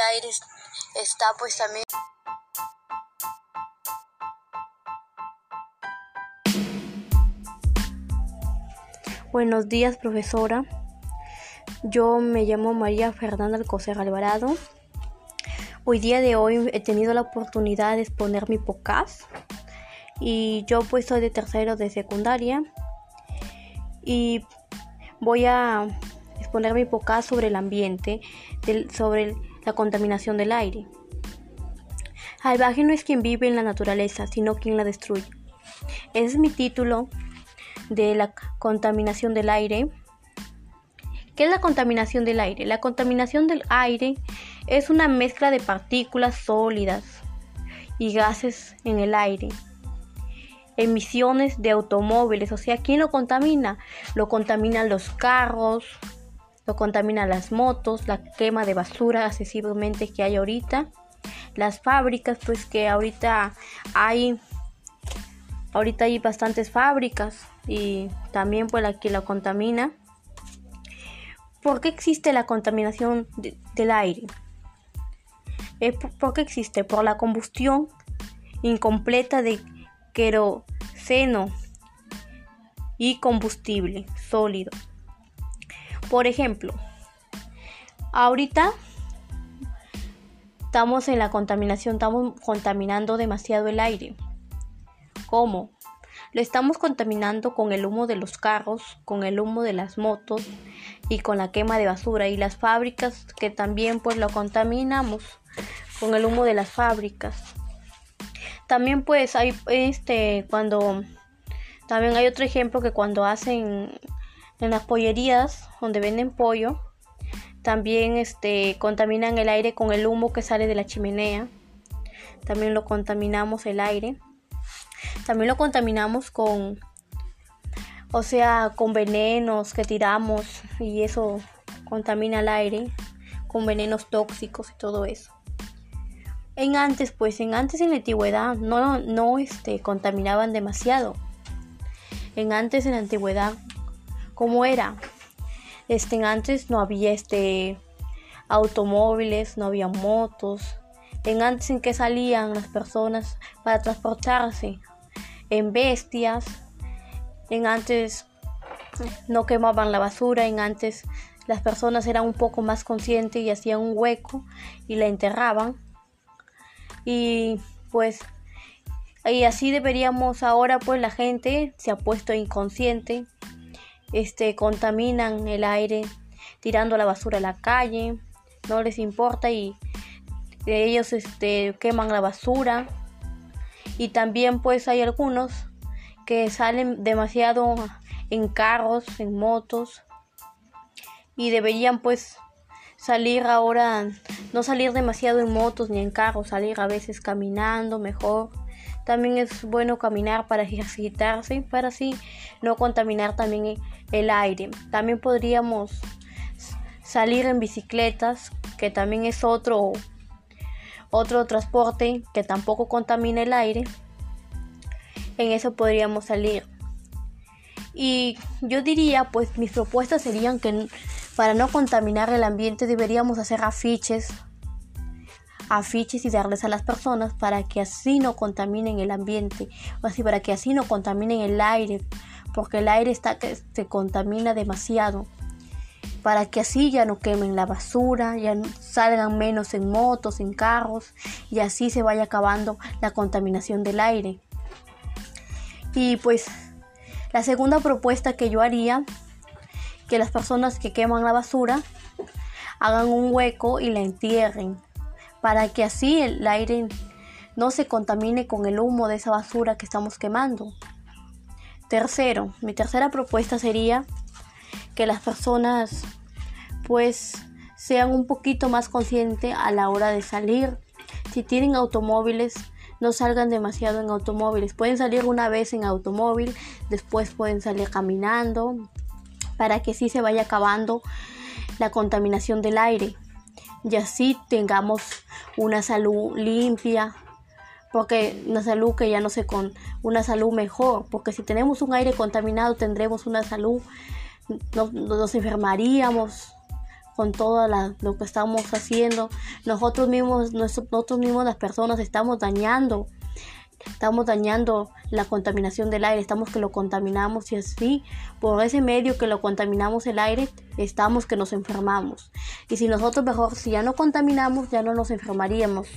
aire está pues también Buenos días, profesora. Yo me llamo María Fernanda Alcocer Alvarado. Hoy día de hoy he tenido la oportunidad de exponer mi podcast y yo pues soy de tercero de secundaria y voy a exponer mi podcast sobre el ambiente, sobre la contaminación del aire. Salvaje no es quien vive en la naturaleza, sino quien la destruye. Ese es mi título de la contaminación del aire. ¿Qué es la contaminación del aire? La contaminación del aire es una mezcla de partículas sólidas y gases en el aire. Emisiones de automóviles, o sea, ¿quién lo contamina? Lo contaminan los carros, lo contaminan las motos, la quema de basura excesivamente que hay ahorita, las fábricas, pues que ahorita hay ahorita hay bastantes fábricas y también pues la que la contamina. ¿Por qué existe la contaminación del aire? ¿Por qué existe? Por la combustión incompleta de queroseno y combustible sólido. Por ejemplo, ahorita estamos en la contaminación, estamos contaminando demasiado el aire. ¿Cómo? Lo estamos contaminando con el humo de los carros, con el humo de las motos y con la quema de basura y las fábricas que también pues lo contaminamos con el humo de las fábricas. También pues hay este cuando también hay otro ejemplo que cuando hacen en las pollerías donde venden pollo también este contaminan el aire con el humo que sale de la chimenea. También lo contaminamos el aire. También lo contaminamos con, o sea, con venenos que tiramos y eso contamina el aire, con venenos tóxicos y todo eso. En antes, pues en antes en la antigüedad no, no este, contaminaban demasiado. En antes en la antigüedad, ¿cómo era? Este, antes no había este automóviles, no había motos. En antes en que salían las personas para transportarse en bestias. En antes no quemaban la basura, en antes las personas eran un poco más conscientes y hacían un hueco y la enterraban. Y pues y así deberíamos ahora pues la gente se ha puesto inconsciente, este contaminan el aire tirando la basura a la calle, no les importa y ellos este queman la basura. Y también pues hay algunos que salen demasiado en carros, en motos y deberían pues salir ahora, no salir demasiado en motos ni en carros, salir a veces caminando mejor. También es bueno caminar para ejercitarse, para así no contaminar también el aire. También podríamos salir en bicicletas, que también es otro otro transporte que tampoco contamina el aire, en eso podríamos salir. Y yo diría, pues mis propuestas serían que para no contaminar el ambiente deberíamos hacer afiches, afiches y darles a las personas para que así no contaminen el ambiente, así para que así no contaminen el aire, porque el aire está que se contamina demasiado para que así ya no quemen la basura, ya salgan menos en motos, en carros y así se vaya acabando la contaminación del aire. Y pues la segunda propuesta que yo haría, que las personas que queman la basura hagan un hueco y la entierren, para que así el aire no se contamine con el humo de esa basura que estamos quemando. Tercero, mi tercera propuesta sería que las personas pues sean un poquito más conscientes a la hora de salir. Si tienen automóviles, no salgan demasiado en automóviles. Pueden salir una vez en automóvil, después pueden salir caminando, para que sí se vaya acabando la contaminación del aire. Y así tengamos una salud limpia, porque una salud que ya no se con una salud mejor, porque si tenemos un aire contaminado tendremos una salud nos, enfermaríamos con todo lo que estamos haciendo. Nosotros mismos, nosotros mismos las personas estamos dañando estamos dañando la contaminación del aire, estamos que lo contaminamos y así, por ese medio que lo contaminamos el aire, estamos que nos enfermamos. Y si nosotros mejor, si ya no contaminamos, ya no nos enfermaríamos.